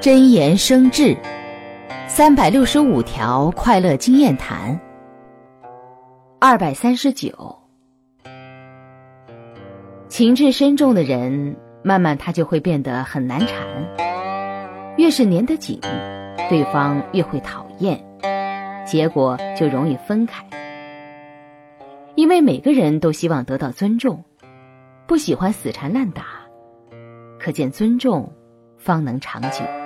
真言生智，三百六十五条快乐经验谈。二百三十九，情志深重的人，慢慢他就会变得很难缠。越是粘得紧，对方越会讨厌，结果就容易分开。因为每个人都希望得到尊重，不喜欢死缠烂打，可见尊重方能长久。